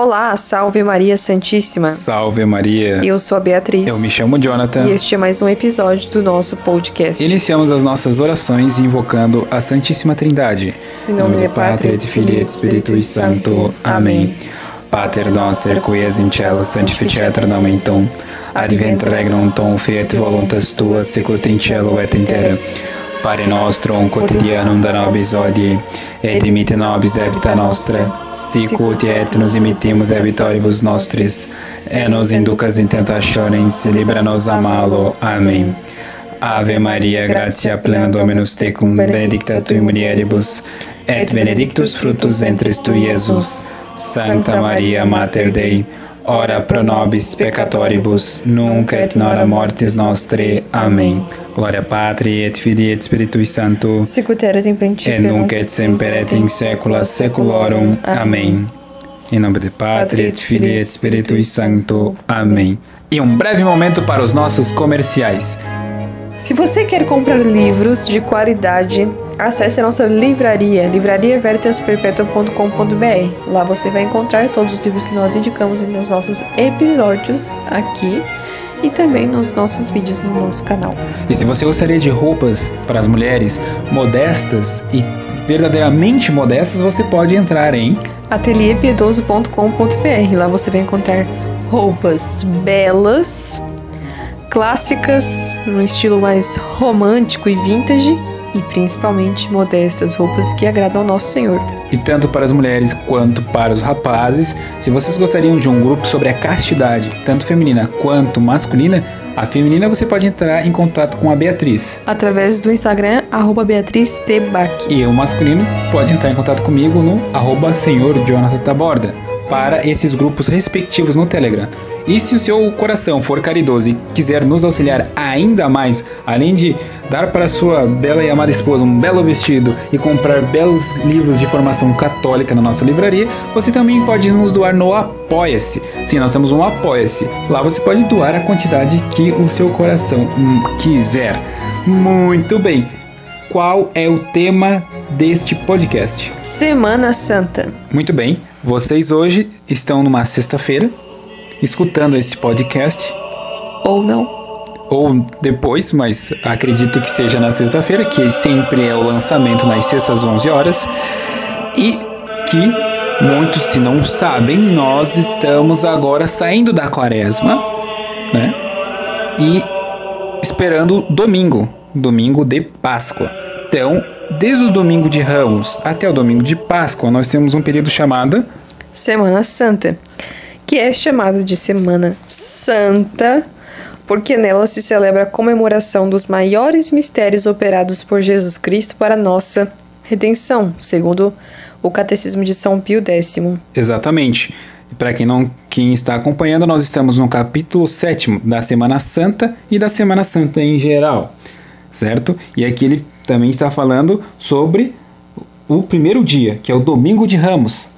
Olá, salve Maria Santíssima. Salve Maria. Eu sou a Beatriz. Eu me chamo Jonathan. E este é mais um episódio do nosso podcast. Iniciamos as nossas orações invocando a Santíssima Trindade. Em nome de Pátria, et Filii et Spiritui Sancto. Amém. Pater noster, qui es in cielo, sanctificetur nomen tuum. Advent regnum tuum, fiat voluntas tua, sicut in cielo et in terra. Pare nostrum quotidianum da nobis hodie, et dimitte nobis debita nostra, sicut et nos imitimus debitoribus nostris, et nos inducas in tentationes, libera nos a malo. Amém. Ave Maria, gratia plena Dominus tecum, benedicta tui mulieribus, et benedictus fructus ventris tui, Iesus. Santa Maria, Mater Dei, ora pro nobis peccatoribus, nunc et nora mortis nostre. Amém. Gloria Patri et Filii et Spiritui Sancto, Sicut erat in principio. et nunc et semper et in saecula saeculorum. Amém. Em nome de Pátria, et Filii et Spiritui Sancto. Amém. E um breve momento para os nossos comerciais. Se você quer comprar livros de qualidade, acesse a nossa livraria, livrariavertasperpetua.com.br. Lá você vai encontrar todos os livros que nós indicamos nos nossos episódios aqui e também nos nossos vídeos no nosso canal. E se você gostaria de roupas para as mulheres modestas e verdadeiramente modestas, você pode entrar em atelierpiedoso.com.br. Lá você vai encontrar roupas belas, clássicas, num estilo mais romântico e vintage, e principalmente modestas, roupas que agradam ao nosso Senhor. E tanto para as mulheres quanto para os rapazes, se vocês gostariam de um grupo sobre a castidade, tanto feminina quanto masculina, a feminina você pode entrar em contato com a Beatriz. Através do Instagram, arroba Beatriz T. Bach. E o masculino pode entrar em contato comigo no arroba Senhor Jonathan Taborda para esses grupos respectivos no Telegram. E se o seu coração for caridoso e quiser nos auxiliar ainda mais, além de dar para sua bela e amada esposa um belo vestido e comprar belos livros de formação católica na nossa livraria, você também pode nos doar no Apoia-se. Sim, nós temos um Apoia-se. Lá você pode doar a quantidade que o seu coração hum, quiser. Muito bem. Qual é o tema deste podcast? Semana Santa. Muito bem. Vocês hoje estão numa sexta-feira escutando este podcast Ou não. ou depois, mas acredito que seja na sexta-feira, que sempre é o lançamento nas sextas 11 horas, e que muitos se não sabem, nós estamos agora saindo da quaresma, né? E esperando domingo, domingo de Páscoa. Então, desde o domingo de Ramos até o domingo de Páscoa, nós temos um período chamado Semana Santa, que é chamada de Semana Santa, porque nela se celebra a comemoração dos maiores mistérios operados por Jesus Cristo para nossa redenção, segundo o Catecismo de São Pio X. Exatamente. Para quem não quem está acompanhando, nós estamos no capítulo 7 da Semana Santa e da Semana Santa em geral, certo? E aqui ele também está falando sobre o primeiro dia, que é o Domingo de Ramos.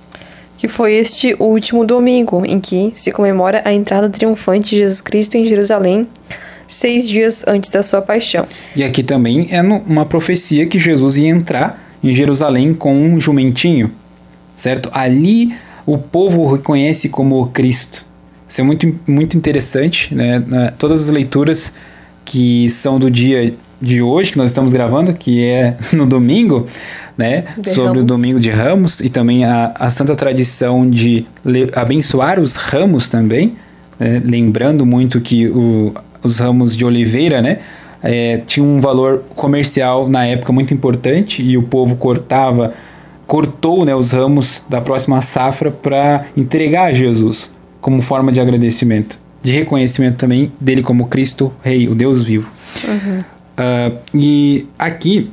Que foi este último domingo em que se comemora a entrada triunfante de Jesus Cristo em Jerusalém, seis dias antes da sua paixão. E aqui também é uma profecia que Jesus ia entrar em Jerusalém com um jumentinho, certo? Ali o povo o reconhece como Cristo. Isso é muito, muito interessante, né? Todas as leituras que são do dia de hoje, que nós estamos gravando, que é no domingo, né? De Sobre o Ramos. domingo de Ramos e também a, a santa tradição de le- abençoar os ramos também, né? lembrando muito que o, os ramos de oliveira, né? é, tinha um valor comercial na época muito importante e o povo cortava, cortou né, os ramos da próxima safra para entregar a Jesus como forma de agradecimento, de reconhecimento também dele como Cristo Rei, o Deus vivo. Ah, e aqui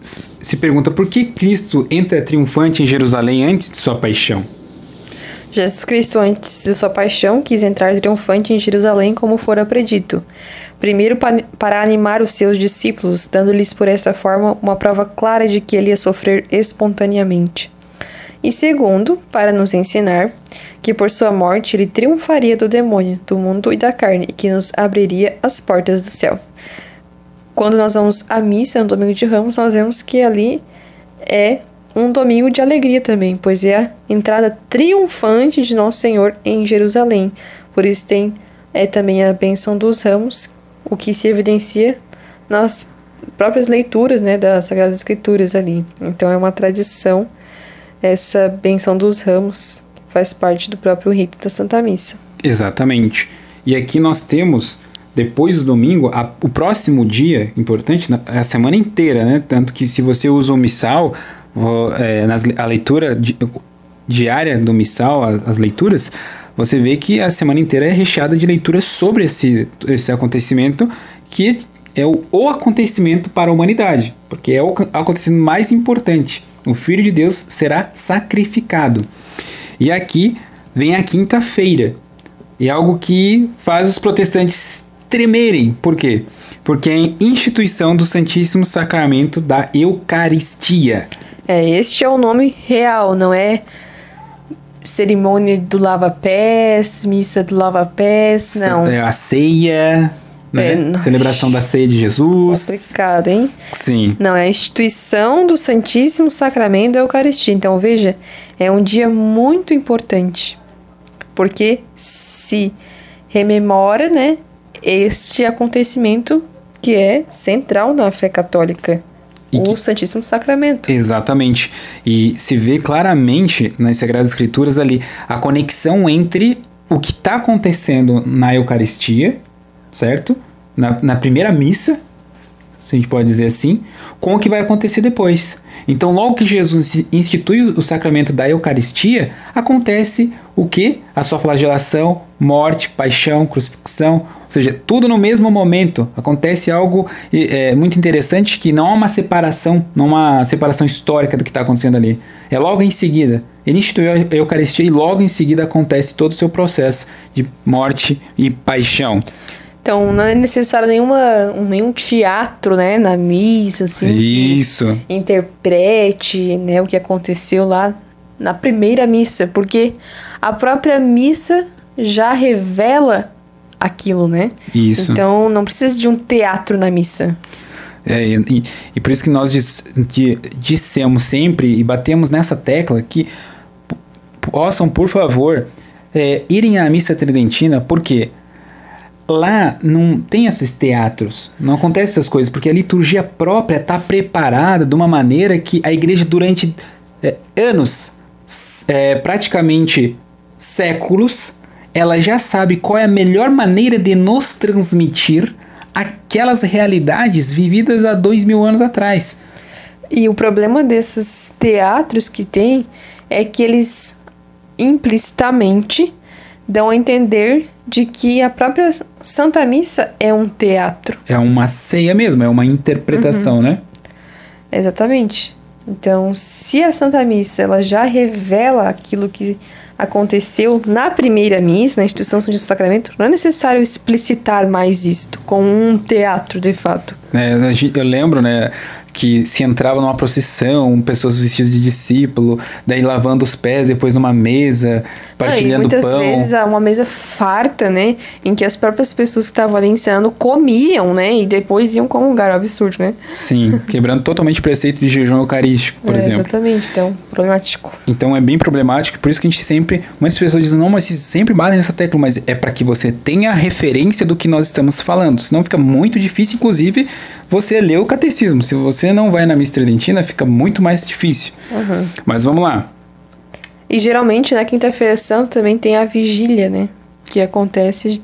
se pergunta por que Cristo entra triunfante em Jerusalém antes de sua paixão. Jesus Cristo, antes de sua paixão, quis entrar triunfante em Jerusalém como fora predito. Primeiro, pa- para animar os seus discípulos, dando-lhes por esta forma uma prova clara de que ele ia sofrer espontaneamente. E segundo, para nos ensinar que por sua morte ele triunfaria do demônio, do mundo e da carne, e que nos abriria as portas do céu. Quando nós vamos à missa no domingo de Ramos, nós vemos que ali é um domingo de alegria também, pois é a entrada triunfante de Nosso Senhor em Jerusalém. Por isso tem é também a benção dos ramos, o que se evidencia nas próprias leituras né, das Sagradas Escrituras ali. Então é uma tradição, essa benção dos ramos faz parte do próprio rito da Santa Missa. Exatamente. E aqui nós temos, depois do domingo, a, o próximo dia, importante, a semana inteira, né? Tanto que se você usa o missal, é, nas, a leitura di, diária do missal, as, as leituras, você vê que a semana inteira é recheada de leituras sobre esse, esse acontecimento que é o, o acontecimento para a humanidade, porque é o acontecimento mais importante. O Filho de Deus será sacrificado. E aqui vem a quinta-feira. E é algo que faz os protestantes tremerem. Por quê? Porque é a instituição do Santíssimo Sacramento da Eucaristia. É, este é o nome real, não é cerimônia do lava-pés, missa do lava-pés, não. É a ceia, né? É, Celebração da ceia de Jesus. Complicado, hein? Sim. Não, é a instituição do Santíssimo Sacramento da Eucaristia. Então, veja, é um dia muito importante. Porque se rememora, né, este acontecimento que é central na fé católica. E o que... Santíssimo Sacramento. Exatamente. E se vê claramente nas Sagradas Escrituras ali a conexão entre o que está acontecendo na Eucaristia, certo? Na, na primeira missa, se a gente pode dizer assim, com o que vai acontecer depois. Então, logo que Jesus institui o sacramento da Eucaristia, acontece o que? A sua flagelação, morte, paixão, crucifixão, ou seja, tudo no mesmo momento. Acontece algo é, muito interessante que não há uma separação, não há uma separação histórica do que está acontecendo ali. É logo em seguida. Ele instituiu a Eucaristia e logo em seguida acontece todo o seu processo de morte e paixão. Então não é necessário nenhuma, nenhum teatro, né, na missa, assim. Isso. Que interprete, né, o que aconteceu lá na primeira missa, porque a própria missa já revela aquilo, né? Isso. Então não precisa de um teatro na missa. É, e, e por isso que nós diz, que dissemos sempre e batemos nessa tecla que possam, por favor, é, irem à missa tridentina, porque lá não tem esses teatros, não acontece essas coisas, porque a liturgia própria está preparada de uma maneira que a igreja durante é, anos, é, praticamente séculos, ela já sabe qual é a melhor maneira de nos transmitir aquelas realidades vividas há dois mil anos atrás. E o problema desses teatros que tem é que eles implicitamente dão a entender de que a própria Santa Missa é um teatro. É uma ceia mesmo, é uma interpretação, uhum. né? Exatamente. Então, se a Santa Missa ela já revela aquilo que aconteceu na primeira missa, na instituição do sacramento, não é necessário explicitar mais isto com um teatro de fato. É, eu lembro, né, que se entrava numa procissão, pessoas vestidas de discípulo, daí lavando os pés, depois numa mesa, partilhando muitas pão. Muitas vezes uma mesa farta, né, em que as próprias pessoas que estavam ali ensinando comiam, né, e depois iam comungar, um absurdo, né? Sim, quebrando totalmente o preceito de jejum eucarístico, por é, exemplo. Exatamente, então, problemático. Então é bem problemático, por isso que a gente sempre, muitas pessoas dizem, não, mas vocês sempre batem nessa tecla, mas é para que você tenha a referência do que nós estamos falando, senão fica muito difícil, inclusive, você ler o catecismo. Se você não vai na missa tridentina, fica muito mais difícil. Uhum. Mas vamos lá. E geralmente na quinta-feira santa também tem a vigília, né? Que acontece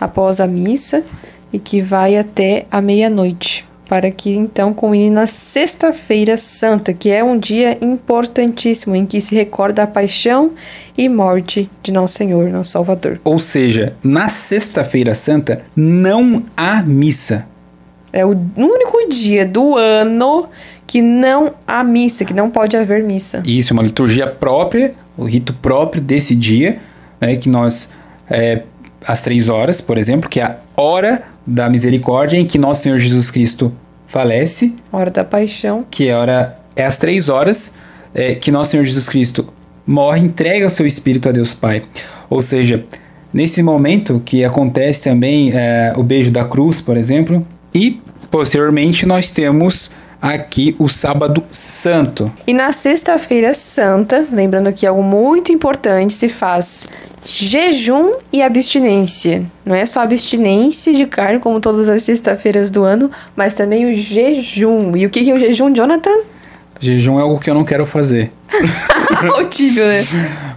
após a missa e que vai até a meia-noite. Para que então culmine na Sexta-feira Santa, que é um dia importantíssimo em que se recorda a paixão e morte de Nosso Senhor, Nosso Salvador. Ou seja, na Sexta-feira Santa não há missa. É o único dia do ano que não há missa, que não pode haver missa. Isso, é uma liturgia própria, o rito próprio desse dia, né, que nós, é, às três horas, por exemplo, que é a hora da misericórdia em que nosso Senhor Jesus Cristo falece. Hora da paixão. Que é, hora, é às três horas é, que nosso Senhor Jesus Cristo morre, entrega o seu Espírito a Deus Pai. Ou seja, nesse momento que acontece também é, o beijo da cruz, por exemplo, e posteriormente nós temos aqui o sábado santo. E na sexta-feira santa, lembrando que algo muito importante se faz jejum e abstinência. Não é só abstinência de carne, como todas as sexta-feiras do ano, mas também o jejum. E o que é o jejum, Jonathan? Jejum é algo que eu não quero fazer. Altível, né?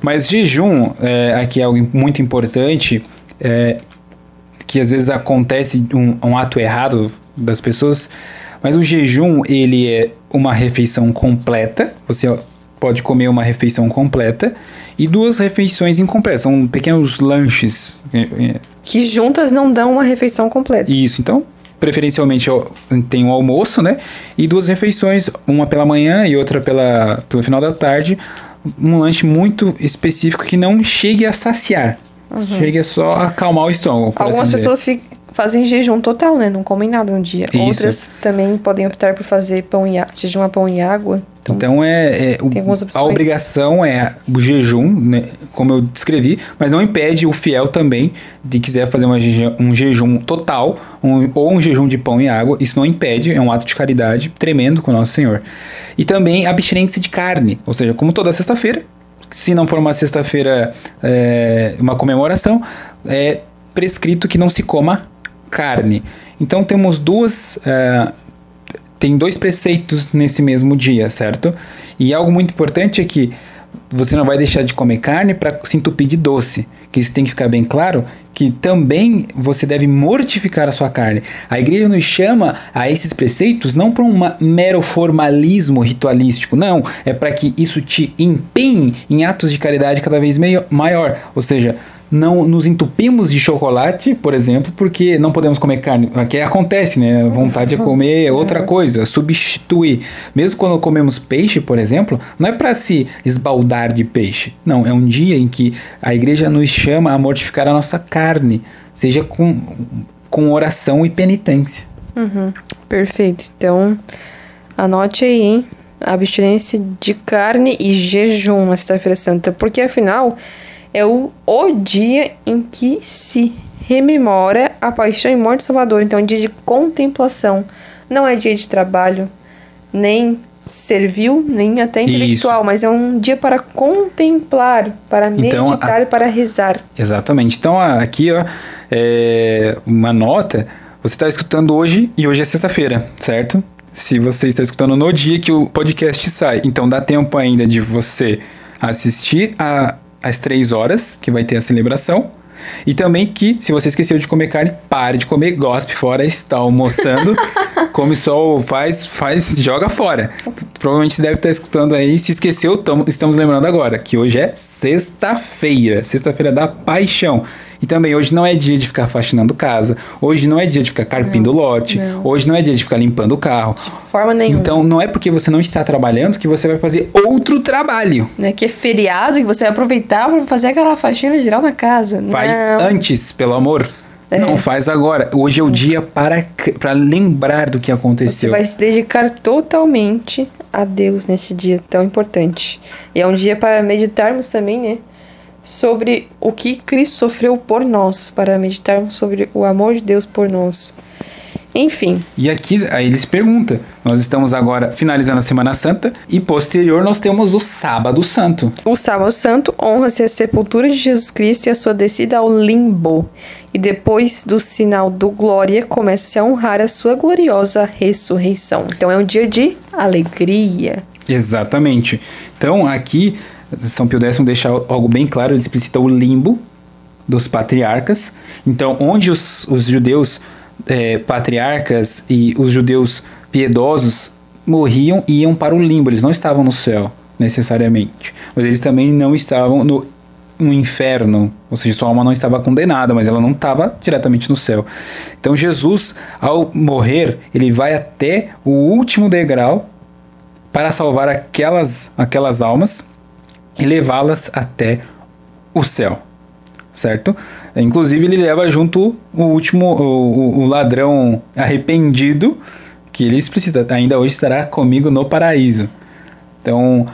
Mas jejum, é, aqui é algo muito importante, é, que às vezes acontece um, um ato errado das pessoas, mas o jejum, ele é uma refeição completa, você pode comer uma refeição completa, e duas refeições incompletas, são pequenos lanches. Que juntas não dão uma refeição completa. Isso, então preferencialmente tem um almoço, né? E duas refeições, uma pela manhã e outra pela, pelo final da tarde. Um lanche muito específico que não chegue a saciar. Uhum. Chegue só a acalmar o estômago. Algumas assim pessoas ficam fazem jejum total, né? Não comem nada no dia. Isso. Outras também podem optar por fazer pão e jejum a pão e água. Então, então é, é o, a obrigação é o jejum, né, como eu descrevi, mas não impede o fiel também de quiser fazer uma, um jejum total um, ou um jejum de pão e água. Isso não impede, é um ato de caridade tremendo com o nosso Senhor. E também abstinência de carne, ou seja, como toda sexta-feira, se não for uma sexta-feira, é, uma comemoração, é prescrito que não se coma carne. Então temos duas. Uh, tem dois preceitos nesse mesmo dia, certo? E algo muito importante é que você não vai deixar de comer carne para se entupir de doce. Que isso tem que ficar bem claro que também você deve mortificar a sua carne. A igreja nos chama a esses preceitos não para um mero formalismo ritualístico, não, é para que isso te empenhe em atos de caridade cada vez maior. Ou seja, não nos entupimos de chocolate, por exemplo, porque não podemos comer carne. Aqui acontece, né? A vontade de comer outra coisa, substituir. Mesmo quando comemos peixe, por exemplo, não é para se esbaldar de peixe. Não, é um dia em que a igreja nos chama a mortificar a nossa carne, seja com, com oração e penitência. Uhum, perfeito. Então, anote aí, hein? Abstinência de carne e jejum na Sexta-feira Santa, porque afinal é o, o dia em que se rememora a paixão e morte do Salvador. Então, é um dia de contemplação. Não é dia de trabalho, nem servil, nem até intelectual, Isso. mas é um dia para contemplar, para então, meditar a... e para rezar. Exatamente. Então, aqui, ó, é uma nota. Você está escutando hoje e hoje é sexta-feira, certo? Se você está escutando no dia que o podcast sai, então dá tempo ainda de você assistir a, às três horas, que vai ter a celebração. E também que, se você esqueceu de comer carne, pare de comer, gospe fora, está almoçando, come só, faz, faz, joga fora. Provavelmente você deve estar escutando aí, se esqueceu, tamo, estamos lembrando agora, que hoje é sexta-feira, sexta-feira da paixão. E também hoje não é dia de ficar faxinando casa, hoje não é dia de ficar carpindo não, lote, não. hoje não é dia de ficar limpando o carro. De forma nenhuma. Então não é porque você não está trabalhando que você vai fazer outro trabalho. Não é que é feriado e você vai aproveitar para fazer aquela faxina geral na casa. Faz não. antes, pelo amor. É. Não faz agora. Hoje é o dia para, para lembrar do que aconteceu. Você vai se dedicar totalmente a Deus nesse dia tão importante. E é um dia para meditarmos também, né? Sobre o que Cristo sofreu por nós, para meditarmos sobre o amor de Deus por nós. Enfim. E aqui aí eles perguntam. Nós estamos agora finalizando a Semana Santa e posterior nós temos o Sábado Santo. O Sábado Santo honra-se a sepultura de Jesus Cristo e a sua descida ao limbo. E depois do sinal do glória começa-se a honrar a sua gloriosa ressurreição. Então é um dia de alegria. Exatamente. Então aqui são Pio X deixa algo bem claro, ele explicita o limbo dos patriarcas. Então, onde os, os judeus é, patriarcas e os judeus piedosos morriam iam para o limbo, eles não estavam no céu necessariamente, mas eles também não estavam no, no inferno, ou seja, sua alma não estava condenada, mas ela não estava diretamente no céu. Então Jesus, ao morrer, ele vai até o último degrau para salvar aquelas, aquelas almas e levá-las até o céu, certo? Inclusive ele leva junto o último, o, o ladrão arrependido, que ele explicita, ainda hoje estará comigo no paraíso. Então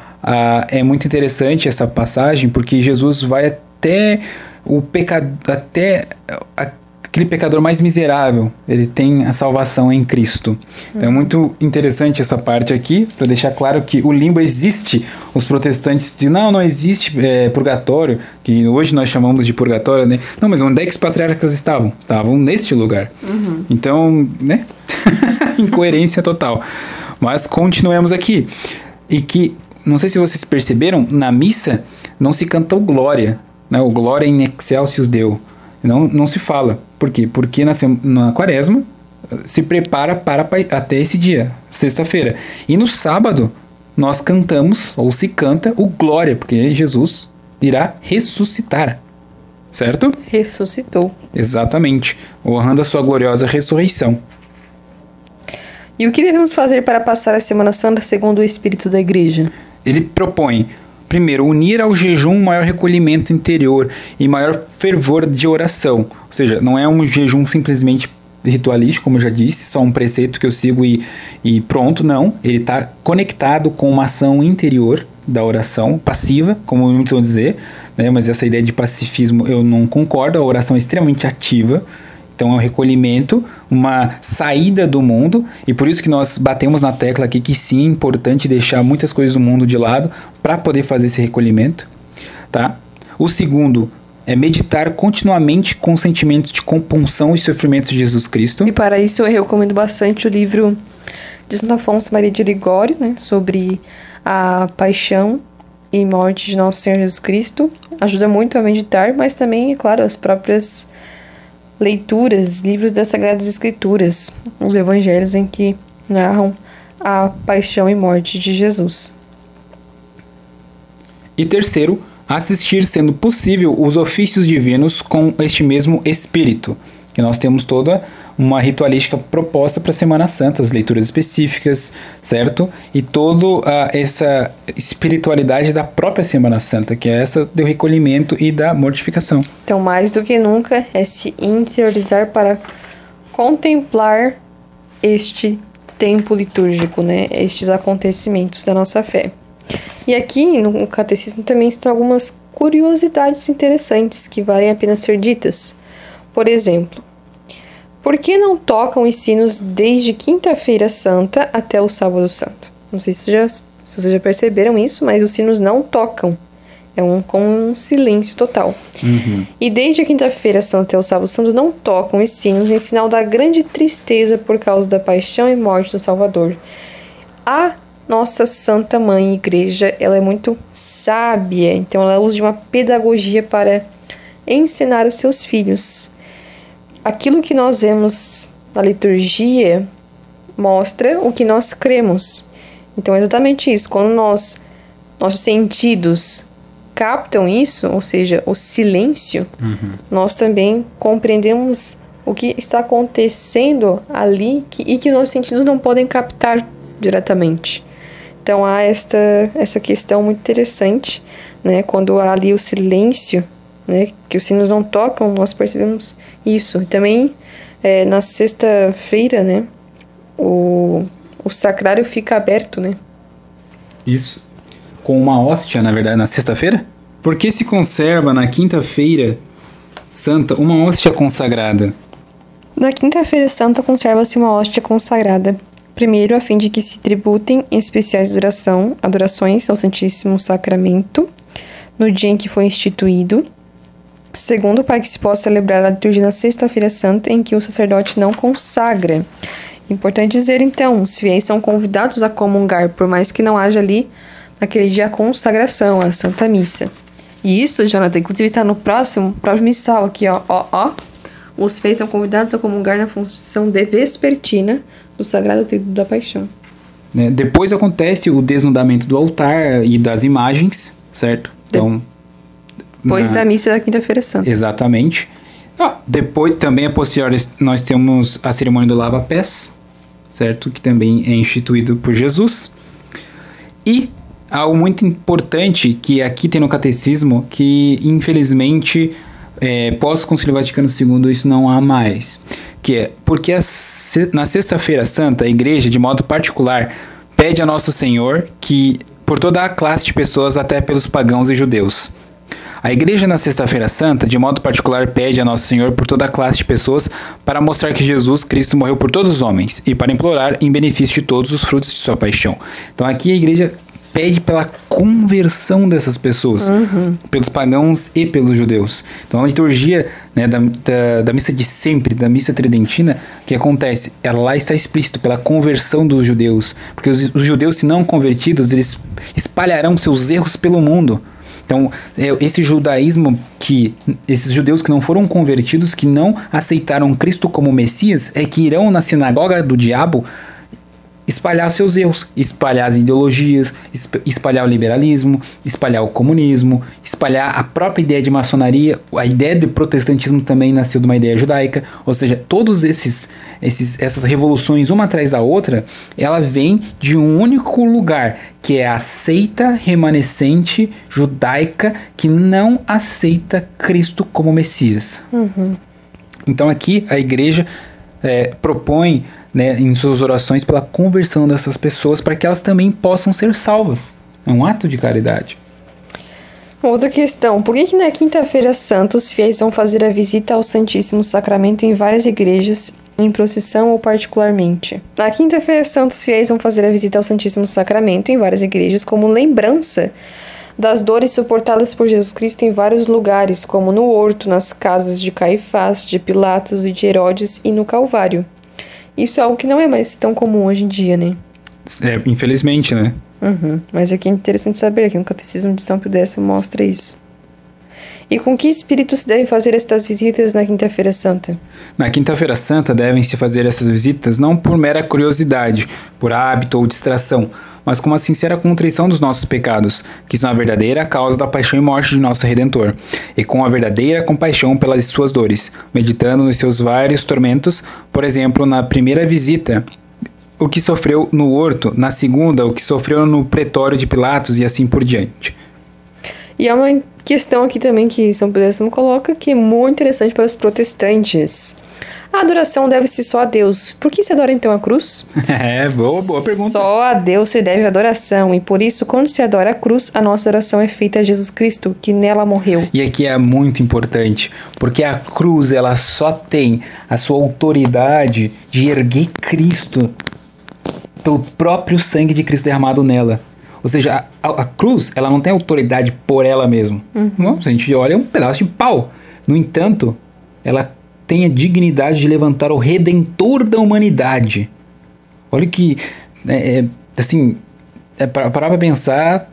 é muito interessante essa passagem porque Jesus vai até o pecado, até a, aquele pecador mais miserável, ele tem a salvação em Cristo. Então é muito interessante essa parte aqui, para deixar claro que o limbo existe. Os protestantes dizem, não, não existe é, purgatório, que hoje nós chamamos de purgatório, né? Não, mas onde é que os patriarcas estavam? Estavam neste lugar. Uhum. Então, né? Incoerência total. Mas continuemos aqui. E que, não sei se vocês perceberam, na missa não se canta o glória, né? O glória in excelsis Deo. Não, não se fala. Por quê? Porque na, na quaresma se prepara para até esse dia, sexta-feira. E no sábado nós cantamos, ou se canta, o glória, porque Jesus irá ressuscitar. Certo? Ressuscitou. Exatamente. Honrando a sua gloriosa ressurreição. E o que devemos fazer para passar a Semana Santa segundo o espírito da igreja? Ele propõe Primeiro, unir ao jejum um maior recolhimento interior e maior fervor de oração. Ou seja, não é um jejum simplesmente ritualístico, como eu já disse, só um preceito que eu sigo e, e pronto. Não, ele está conectado com uma ação interior da oração, passiva, como muitos vão dizer, né? mas essa ideia de pacifismo eu não concordo, a oração é extremamente ativa. Então é um recolhimento, uma saída do mundo, e por isso que nós batemos na tecla aqui que sim, é importante deixar muitas coisas do mundo de lado para poder fazer esse recolhimento, tá? O segundo é meditar continuamente com sentimentos de compunção e sofrimentos de Jesus Cristo. E para isso eu recomendo bastante o livro de Santo Afonso Maria de Ligório, né, sobre a paixão e morte de Nosso Senhor Jesus Cristo. Ajuda muito a meditar, mas também, é claro, as próprias leituras, livros das Sagradas Escrituras, os evangelhos em que narram a paixão e morte de Jesus. E terceiro, assistir, sendo possível, os ofícios divinos com este mesmo espírito, que nós temos toda uma ritualística proposta para a Semana Santa, as leituras específicas, certo? E toda uh, essa espiritualidade da própria Semana Santa, que é essa do recolhimento e da mortificação. Então, mais do que nunca, é se interiorizar para contemplar este tempo litúrgico, né? Estes acontecimentos da nossa fé. E aqui no catecismo também estão algumas curiosidades interessantes que valem a pena ser ditas. Por exemplo, por que não tocam os sinos desde quinta-feira santa até o sábado santo? Não sei se, já, se vocês já perceberam isso, mas os sinos não tocam. É um com um silêncio total. Uhum. E desde a quinta-feira santa até o sábado santo não tocam os sinos em sinal da grande tristeza por causa da paixão e morte do Salvador. A nossa Santa Mãe Igreja, ela é muito sábia, então ela usa de uma pedagogia para ensinar os seus filhos aquilo que nós vemos na liturgia mostra o que nós cremos. Então é exatamente isso. Quando nós nossos sentidos captam isso, ou seja, o silêncio, uhum. nós também compreendemos o que está acontecendo ali que, e que nossos sentidos não podem captar diretamente. Então há esta, essa questão muito interessante, né? Quando há ali o silêncio, né, que os sinos não tocam, nós percebemos isso. Também é, na sexta-feira, né, o, o sacrário fica aberto, né? Isso. Com uma hóstia, na verdade, na sexta-feira? Por que se conserva na quinta-feira santa uma hóstia consagrada? Na quinta-feira santa conserva-se uma hóstia consagrada. Primeiro, a fim de que se tributem especiais adoração, adorações ao Santíssimo Sacramento no dia em que foi instituído. Segundo, para que se possa celebrar a liturgia na Sexta-feira Santa, em que o sacerdote não consagra. Importante dizer, então, os fiéis são convidados a comungar, por mais que não haja ali, naquele dia, a consagração, a Santa Missa. E isso, Jonathan, inclusive está no próximo, próximo missal aqui, ó, ó, ó. Os fiéis são convidados a comungar na função de vespertina do Sagrado Trido da Paixão. É, depois acontece o desnudamento do altar e das imagens, certo? Então, depois na... da missa da Quinta-feira Santa. Exatamente. Ah, depois também a posterior nós temos a cerimônia do lava-pés, certo? Que também é instituído por Jesus. E algo muito importante que aqui tem no catecismo, que infelizmente é, pós-concílio Vaticano II isso não há mais. Que é porque a, na sexta-feira santa a igreja, de modo particular, pede a Nosso Senhor que, por toda a classe de pessoas, até pelos pagãos e judeus, A igreja na Sexta-feira Santa, de modo particular, pede a Nosso Senhor por toda a classe de pessoas para mostrar que Jesus Cristo morreu por todos os homens e para implorar em benefício de todos os frutos de sua paixão. Então aqui a igreja pede pela conversão dessas pessoas, uhum. pelos pagãos e pelos judeus. Então a liturgia né, da, da, da, missa de sempre, da missa tridentina, que acontece? Ela lá está explícito pela conversão dos judeus, porque os, os judeus, se não convertidos, eles espalharão seus erros pelo mundo. Então, é, esse judaísmo que esses judeus que não foram convertidos, que não aceitaram Cristo como Messias, é que irão na sinagoga do diabo espalhar seus erros, espalhar as ideologias, espalhar o liberalismo, espalhar o comunismo, espalhar a própria ideia de maçonaria, a ideia de protestantismo também nasceu de uma ideia judaica, ou seja, todos esses, esses essas revoluções uma atrás da outra, ela vem de um único lugar, que é a seita remanescente judaica que não aceita Cristo como Messias. Uhum. Então aqui a igreja é, propõe né, em suas orações pela conversão dessas pessoas para que elas também possam ser salvas. É um ato de caridade. Outra questão: por que, que na Quinta-feira Santa os fiéis vão fazer a visita ao Santíssimo Sacramento em várias igrejas, em procissão ou particularmente? Na Quinta-feira Santa os fiéis vão fazer a visita ao Santíssimo Sacramento em várias igrejas como lembrança das dores suportadas por Jesus Cristo em vários lugares, como no horto, nas casas de Caifás, de Pilatos e de Herodes e no Calvário. Isso é algo que não é mais tão comum hoje em dia, né? É, infelizmente, né? Uhum. Mas aqui é interessante saber que no Catecismo de São Pio X mostra isso. E com que espírito se devem fazer estas visitas na Quinta-feira Santa? Na Quinta-feira Santa devem-se fazer essas visitas não por mera curiosidade, por hábito ou distração, mas com uma sincera contrição dos nossos pecados, que são a verdadeira causa da paixão e morte de nosso Redentor, e com a verdadeira compaixão pelas suas dores, meditando nos seus vários tormentos, por exemplo, na primeira visita, o que sofreu no horto, na segunda, o que sofreu no pretório de Pilatos e assim por diante. E há uma questão aqui também que São Pedro coloca que é muito interessante para os protestantes. A adoração deve-se só a Deus. Por que se adora então a cruz? É, boa, boa pergunta. Só a Deus se deve a adoração, e por isso, quando se adora a cruz, a nossa oração é feita a Jesus Cristo, que nela morreu. E aqui é muito importante, porque a cruz ela só tem a sua autoridade de erguer Cristo pelo próprio sangue de Cristo derramado nela. Ou seja, a, a, cruz ela não tem autoridade por ela mesma. Uhum. Se a gente olha, é um pedaço de pau. No entanto, ela tem a dignidade de levantar o redentor da humanidade. Olha que, é, é, assim, é, parar para pensar,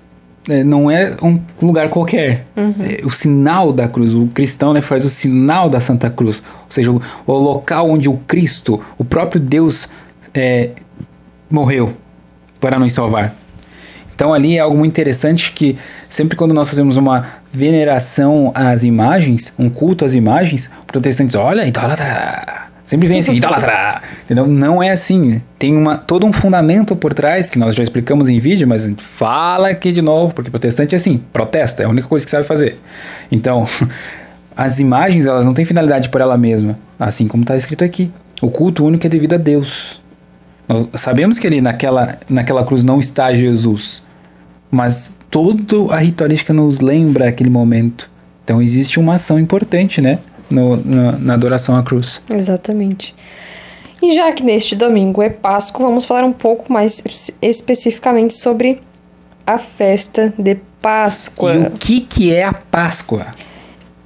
é, não é um lugar qualquer. Uhum. É, o sinal da cruz, o cristão né, faz o sinal da Santa Cruz, ou seja, o, o local onde o Cristo, o próprio Deus, é, morreu para nos salvar. Então ali é algo muito interessante que sempre quando nós fazemos uma veneração às imagens, um culto às imagens, protestantes, olha, idólatra. Sempre vem assim, idólatra. Entendeu? Não é assim. Tem uma, todo um fundamento por trás, que nós já explicamos em vídeo, mas fala aqui de novo, porque protestante é assim, protesta, é a única coisa que sabe fazer. Então, as imagens, elas não têm finalidade por ela mesma, assim como está escrito aqui. O culto único é devido a Deus. Nós sabemos que ali naquela, naquela cruz não está Jesus, mas toda a ritualística nos lembra aquele momento. Então existe uma ação importante, né? No, no, na adoração à cruz. Exatamente. E já que neste domingo é Páscoa, vamos falar um pouco mais especificamente sobre a festa de Páscoa. E o que, que é a Páscoa?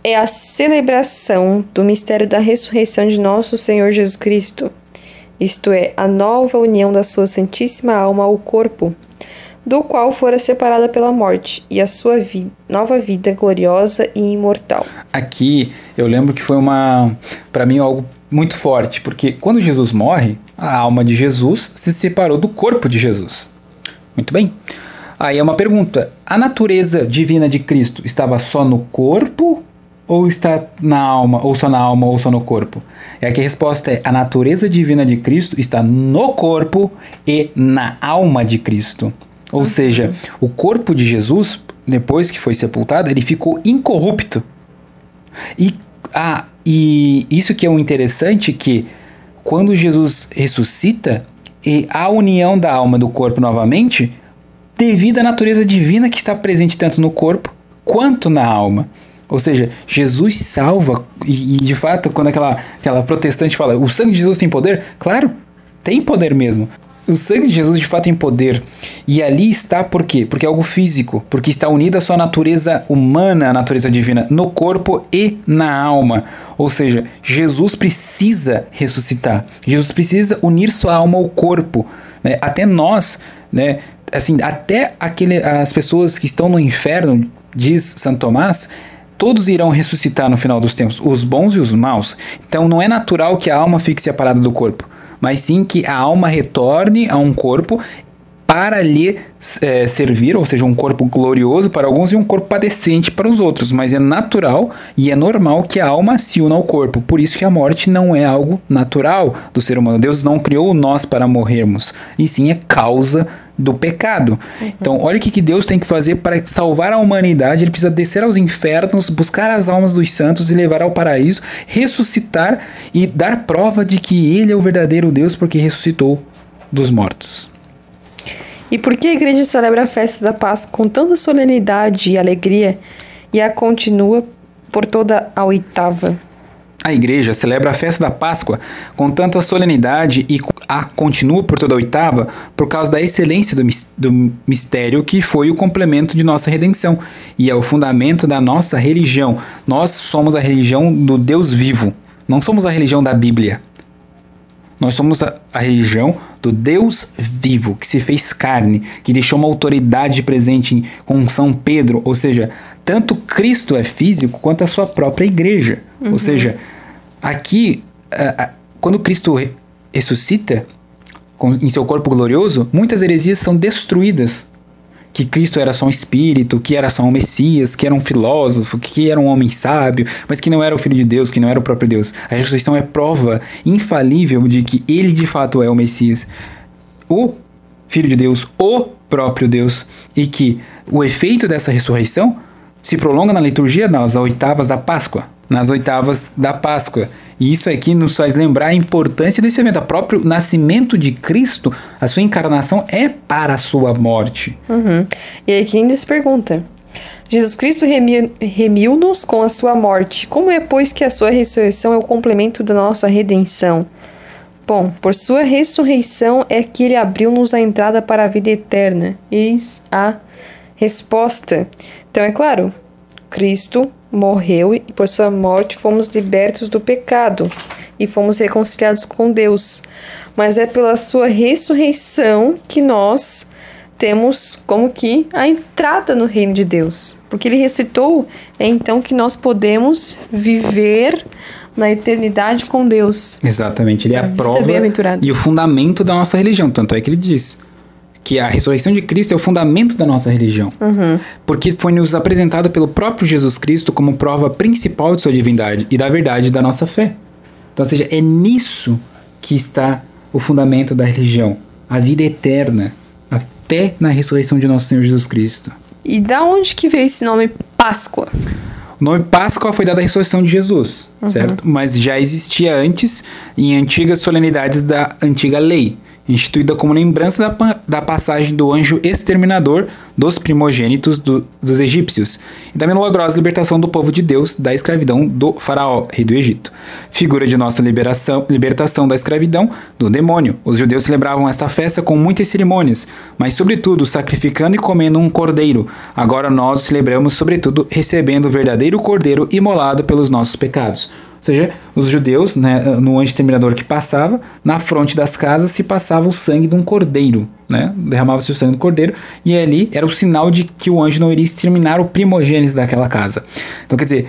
É a celebração do mistério da ressurreição de nosso Senhor Jesus Cristo, isto é, a nova união da sua Santíssima Alma ao corpo, do qual fora separada pela morte, e a sua vi nova vida gloriosa e imortal. Aqui eu lembro que foi uma, para mim, algo muito forte, porque quando Jesus morre, a alma de Jesus se separou do corpo de Jesus. Muito bem. Aí é uma pergunta: a natureza divina de Cristo estava só no corpo ou está na alma, ou só na alma, ou só no corpo? E aqui a resposta é: a natureza divina de Cristo está no corpo e na alma de Cristo. Ou seja, o corpo de Jesus, depois que foi sepultado, ele ficou incorrupto. E, ah, e isso que é o um interessante que quando Jesus ressuscita, e a união da alma do corpo novamente, devido à natureza divina que está presente tanto no corpo quanto na alma. Ou seja, Jesus salva, e, e, de fato, quando aquela, aquela protestante fala, o sangue de Jesus tem poder? Claro, tem poder mesmo. O sangue de Jesus de fato tem poder. E ali está por quê? Porque é algo físico. Porque está unida a sua natureza humana, a natureza divina, no corpo e na alma. Ou seja, Jesus precisa ressuscitar. Jesus precisa unir sua alma ao corpo. Né? Até nós, né? assim, até aquele, as pessoas que estão no inferno, diz Santo Tomás, todos irão ressuscitar no final dos tempos, os bons e os maus. Então não é natural que a alma fique separada do corpo mas sim que a alma retorne a um corpo para lhe é, servir, ou seja, um corpo glorioso para alguns e um corpo padecente para os outros. Mas é natural e é normal que a alma se una ao corpo. Por isso que a morte não é algo natural do ser humano. Deus não criou nós para morrermos, e sim é causa do pecado. Uhum. Então, olha o que, que Deus tem que fazer para salvar a humanidade. Ele precisa descer aos infernos, buscar as almas dos santos e levar ao paraíso, ressuscitar e dar prova de que Ele é o verdadeiro Deus porque ressuscitou dos mortos. E por que a igreja celebra a festa da Páscoa com tanta solenidade e alegria e a continua por toda a oitava? A igreja celebra a festa da Páscoa com tanta solenidade e a continua por toda a oitava por causa da excelência do, do mistério que foi o complemento de nossa redenção e é o fundamento da nossa religião. Nós somos a religião do Deus vivo, não somos a religião da Bíblia. Nós somos a, a, religião do Deus vivo, que se fez carne, que deixou uma autoridade presente em, com São Pedro. Ou seja, tanto Cristo é físico quanto a sua própria igreja. Uhum. Ou seja, aqui, a, a, quando Cristo ressuscita com, em seu corpo glorioso, muitas heresias são destruídas que Cristo era só um espírito, que era só um Messias, que era um filósofo, que era um homem sábio, mas que não era o Filho de Deus, que não era o próprio Deus. A ressurreição é prova infalível de que ele de fato é o Messias, o Filho de Deus, o próprio Deus, e que o efeito dessa ressurreição se prolonga na liturgia nas oitavas da Páscoa. Nas oitavas da Páscoa. E isso aqui nos faz lembrar a importância desse evento. O próprio nascimento de Cristo, a sua encarnação é para a sua morte. Uhum. E aí quem se pergunta, Jesus Cristo remiu-nos com a sua morte. Como é, pois, que a sua ressurreição é o complemento da nossa redenção? Bom, por sua ressurreição é que ele abriu-nos a entrada para a vida eterna. Eis a resposta. Então, é claro, Cristo morreu e por sua morte fomos libertos do pecado e fomos reconciliados com Deus. Mas é pela sua ressurreição que nós temos como que a entrada no reino de Deus. Porque ele ressuscitou, é então que nós podemos viver na eternidade com Deus. Exatamente, ele é a, a prova e o fundamento da nossa religião, tanto é que ele diz: que a ressurreição de Cristo é o fundamento da nossa religião. Uhum. Porque foi nos apresentado pelo próprio Jesus Cristo como prova principal de sua divindade e da verdade da nossa fé. Então, ou seja, é nisso que está o fundamento da religião, a vida eterna, a fé na ressurreição de nosso Senhor Jesus Cristo. E da onde que veio esse nome Páscoa? O nome Páscoa foi dado à ressurreição de Jesus, uhum. certo? Mas já existia antes em antigas solenidades da antiga lei instituída como lembrança da, da passagem do anjo exterminador dos primogênitos do, dos egípcios e da milagrosa libertação do povo de Deus da escravidão do faraó, rei do Egito. Figura de nossa liberação, libertação da escravidão do demônio. Os judeus celebravam esta festa com muitas cerimônias, mas sobretudo sacrificando e comendo um cordeiro. Agora nós celebramos sobretudo recebendo o verdadeiro cordeiro imolado pelos nossos pecados. Ou seja, os judeus, né, no anjo que passava, na fronte das casas se passava o sangue de um cordeiro, né? Derramava-se o sangue do cordeiro e ali era o sinal de que o anjo não iria exterminar o primogênito daquela casa. Então, quer dizer,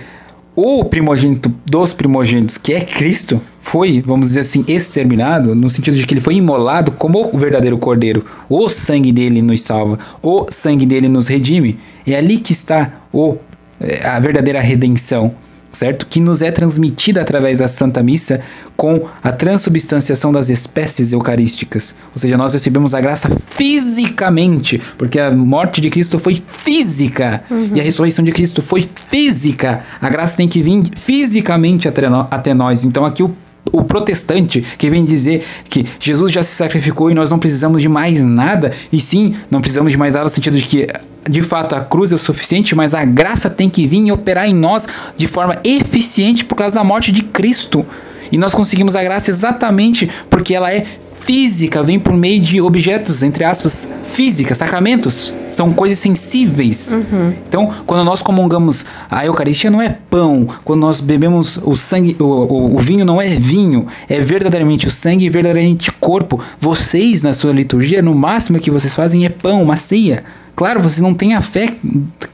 o primogênito dos primogênitos, que é Cristo, foi, vamos dizer assim, exterminado, no sentido de que ele foi imolado como o verdadeiro cordeiro. O sangue dele nos salva, o sangue dele nos redime. É ali que está o, é, a verdadeira redenção certo? Que nos é transmitida através da Santa Missa com a transubstanciação das espécies eucarísticas. Ou seja, nós recebemos a graça fisicamente, porque a morte de Cristo foi física uhum. e a ressurreição de Cristo foi física. A graça tem que vir fisicamente até, nós. Então aqui o o protestante que vem dizer que Jesus já se sacrificou e nós não precisamos de mais nada, e sim, não precisamos de mais nada no sentido de que de fato a cruz é o suficiente, mas a graça tem que vir e operar em nós de forma eficiente por causa da morte de Cristo. E nós conseguimos a graça exatamente porque ela é física, vem por meio de objetos, entre aspas, físicas, sacramentos. São coisas sensíveis. Uhum. Então, quando nós comungamos a Eucaristia, não é pão. Quando nós bebemos o sangue, o, o, o vinho não é vinho. É verdadeiramente o sangue e verdadeiramente corpo. Vocês, na sua liturgia, no máximo que vocês fazem é pão, uma ceia. Claro, vocês não têm a fé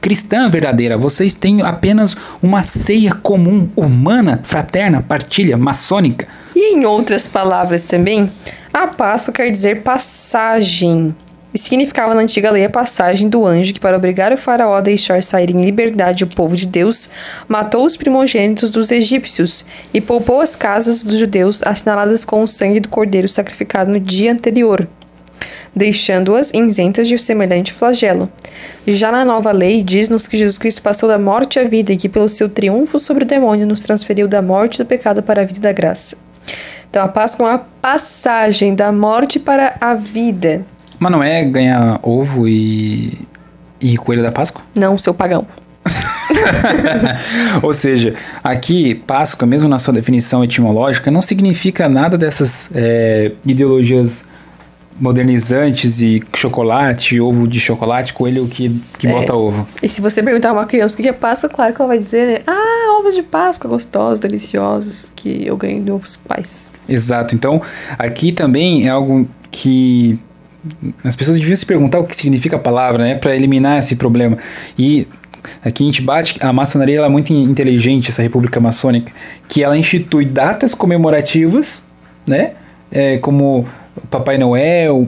cristã verdadeira, vocês têm apenas uma ceia comum, humana, fraterna, partilha, maçônica. E em outras palavras também, a Páscoa quer dizer passagem. E significava na antiga lei a passagem do anjo que, para obrigar o faraó a deixar sair em liberdade o povo de Deus, matou os primogênitos dos egípcios e poupou as casas dos judeus assinaladas com o sangue do cordeiro sacrificado no dia anterior, deixando-as isentas de semelhante flagelo. Já na nova lei, diz-nos que Jesus Cristo passou da morte à vida e que, pelo seu triunfo sobre o demônio, nos transferiu da morte do pecado para a vida da graça. Então, a Páscoa é uma passagem da morte para a vida. Mas não é ganhar ovo e, e coelho da Páscoa? Não, seu pagão. Ou seja, aqui, Páscoa, mesmo na sua definição etimológica, não significa nada dessas é, ideologias modernizantes e chocolate, ovo de chocolate, coelho que, que É. bota ovo. E se você perguntar a uma criança o que é Páscoa, claro que ela vai dizer, né? Ah, ovos de Páscoa gostosos, deliciosos, que eu ganhei dos meus pais. Exato. Então, aqui também é algo que as pessoas deviam se perguntar o que significa a palavra, né, para eliminar esse problema. E aqui a gente bate, a maçonaria ela é muito inteligente, essa república maçônica, que ela institui datas comemorativas, né, é, como Papai Noel,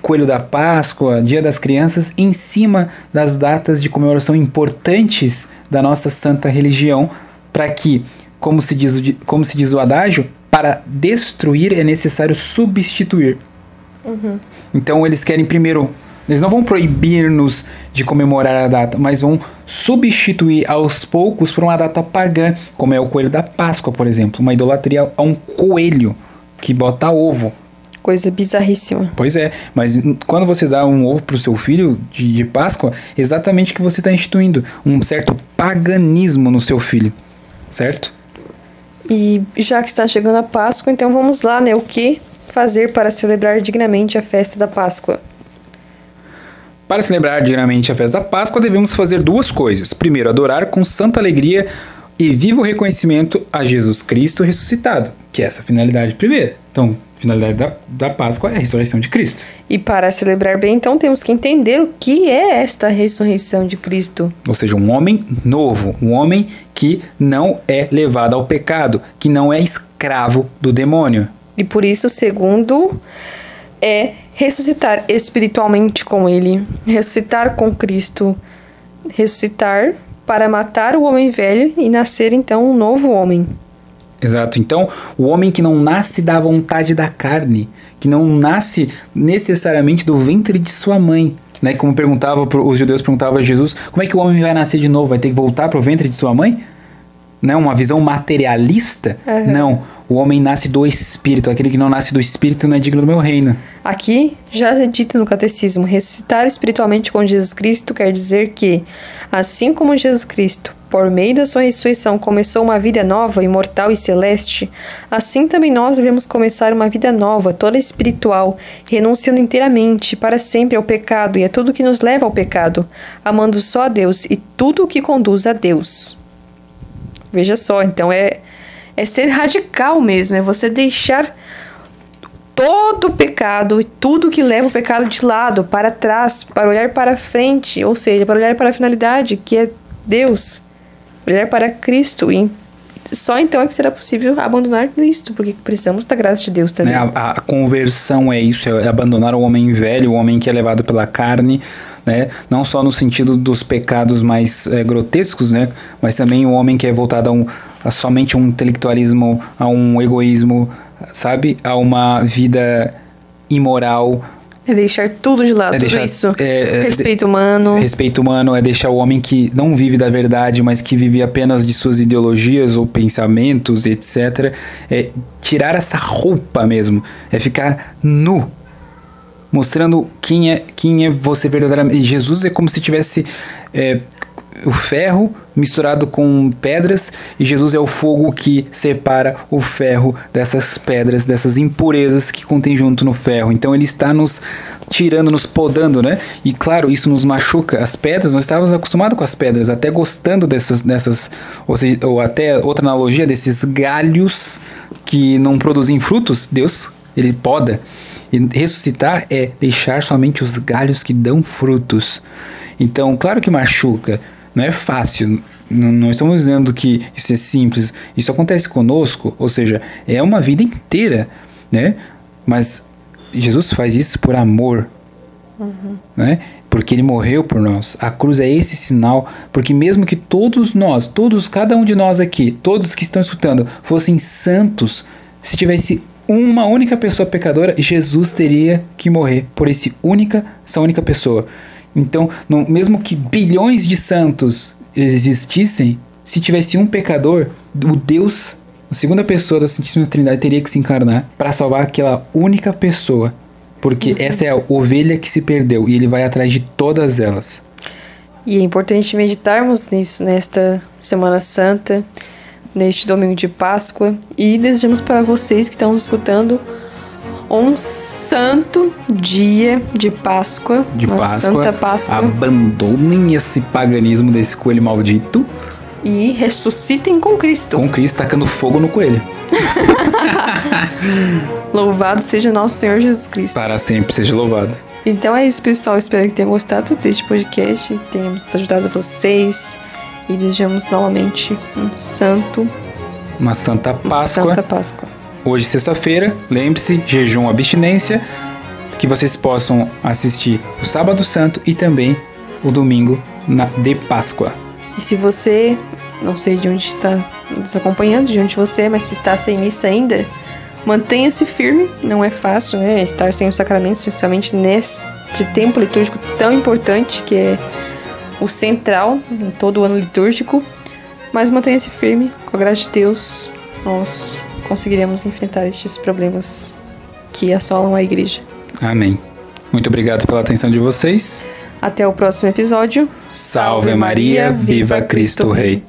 Coelho da Páscoa, Dia das Crianças, em cima das datas de comemoração importantes da nossa santa religião, para que, como se, diz o, como se diz o adágio, para destruir é necessário substituir. Então eles querem primeiro. Eles não vão proibir-nos de comemorar a data, mas vão substituir aos poucos por uma data pagã, como é o coelho da Páscoa, por exemplo. Uma idolatria a um coelho que bota ovo. Coisa bizarríssima. Pois é, mas quando você dá um ovo pro seu filho de, de Páscoa, exatamente o que você está instituindo. Um certo paganismo no seu filho. Certo? E já que está chegando a Páscoa, então vamos lá, né? O que fazer para celebrar dignamente a festa da Páscoa? Para celebrar dignamente a festa da Páscoa, devemos fazer duas coisas. Primeiro, adorar com santa alegria e vivo reconhecimento a Jesus Cristo ressuscitado, que é essa finalidade primeira. Então, finalidade da, da Páscoa é a ressurreição de Cristo. E para celebrar bem, então temos que entender o que é esta ressurreição de Cristo. Ou seja, um homem novo, um homem que não é levado ao pecado, que não é escravo do demônio. E por isso, segundo é ressuscitar espiritualmente com Ele, ressuscitar com Cristo, ressuscitar para matar o homem velho e nascer então um novo homem. Exato. Então, o homem que não nasce da vontade da carne, que não nasce necessariamente do ventre de sua mãe, né? Como perguntava os judeus perguntavam a Jesus, como é que o homem vai nascer de novo? Vai ter que voltar para o ventre de sua mãe? Não, uma visão materialista? Aham. Não. O homem nasce do espírito. Aquele que não nasce do espírito não é digno do meu reino. Aqui já é dito no catecismo: ressuscitar espiritualmente com Jesus Cristo quer dizer que, assim como Jesus Cristo, por meio da sua ressurreição, começou uma vida nova, imortal e celeste, assim também nós devemos começar uma vida nova, toda espiritual, renunciando inteiramente, para sempre ao pecado e a tudo que nos leva ao pecado, amando só a Deus e tudo o que conduz a Deus. Veja só, então é, é ser radical mesmo, é você deixar todo o pecado e tudo que leva o pecado de lado, para trás, para olhar para frente, ou seja, para olhar para a finalidade, que é Deus, olhar para Cristo. E só então é que será possível abandonar isto, porque precisamos da graça de Deus também. Né? A, a conversão é isso, é abandonar o homem velho, o homem que é levado pela carne, né? Não só no sentido dos pecados mais eh, grotescos, né? Mas também o homem que é voltado a, um, a somente um intelectualismo, a um egoísmo, sabe? A uma vida imoral, É deixar tudo de lado, É tudo deixar- isso. é- é- Respeito humano. Respeito humano é deixar o homem que não vive da verdade, mas que vive apenas de suas ideologias ou pensamentos, etc. É tirar essa roupa mesmo, é ficar nu, mostrando quem é quem é você verdadeiramente. E Jesus é como se tivesse é, o ferro misturado com pedras e Jesus é o fogo que separa o ferro dessas pedras, dessas impurezas que contém junto no ferro. Então ele está nos tirando, nos podando, né? E claro, isso nos machuca. As pedras, nós estávamos acostumados com as pedras, até gostando dessas, dessas ou, seja, ou até outra analogia desses galhos que não produzem frutos. Deus, ele poda. E ressuscitar é deixar somente os galhos que dão frutos. Então, claro que machuca, não é fácil. Não estamos dizendo que isso é simples. Isso acontece conosco, ou seja, é uma vida inteira, né? Mas Jesus faz isso por amor, uhum. né? Porque ele morreu por nós. A cruz é esse sinal, porque mesmo que todos nós, todos, cada um de nós aqui, todos que estão escutando, fossem santos, se tivesse uma única pessoa pecadora, Jesus teria que morrer por esse única, essa única pessoa. Então, não, mesmo que bilhões de santos existissem, se tivesse um pecador, o Deus, a segunda pessoa da Santíssima Trindade, teria que se encarnar para salvar aquela única pessoa. Porque uhum. essa é a ovelha que se perdeu e ele vai atrás de todas elas. E é importante meditarmos nisso nesta Semana Santa, neste domingo de Páscoa. E desejamos para vocês que estão nos escutando um santo dia de Páscoa. De Páscoa. Santa Páscoa. Abandonem esse paganismo desse coelho maldito. E ressuscitem com Cristo. Com Cristo tacando fogo no coelho. louvado seja nosso Senhor Jesus Cristo. Para sempre seja louvado. Então é isso, pessoal. Espero que tenham gostado deste podcast. Tenhamos ajudado vocês. E desejamos novamente um santo. Uma santa Páscoa. Uma santa Páscoa. Hoje, sexta-feira, lembre-se, jejum abstinência, que vocês possam assistir o Sábado Santo e também o domingo na, de Páscoa. E se você, não sei de onde está nos acompanhando, de onde você é, mas se está sem missa ainda, mantenha-se firme, não é fácil, né? Estar sem os sacramentos, principalmente neste tempo litúrgico tão importante que é o central em todo o ano litúrgico. Mas mantenha-se firme, com a graça de Deus, nós conseguiremos enfrentar estes problemas que assolam a igreja. Amém. Muito obrigado pela atenção de vocês. Até o próximo episódio. Salve Maria, viva Cristo Rei.